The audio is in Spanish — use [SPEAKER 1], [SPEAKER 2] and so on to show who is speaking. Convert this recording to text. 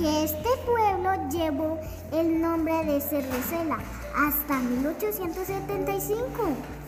[SPEAKER 1] que este pueblo llevó el nombre de Cervecela hasta 1875.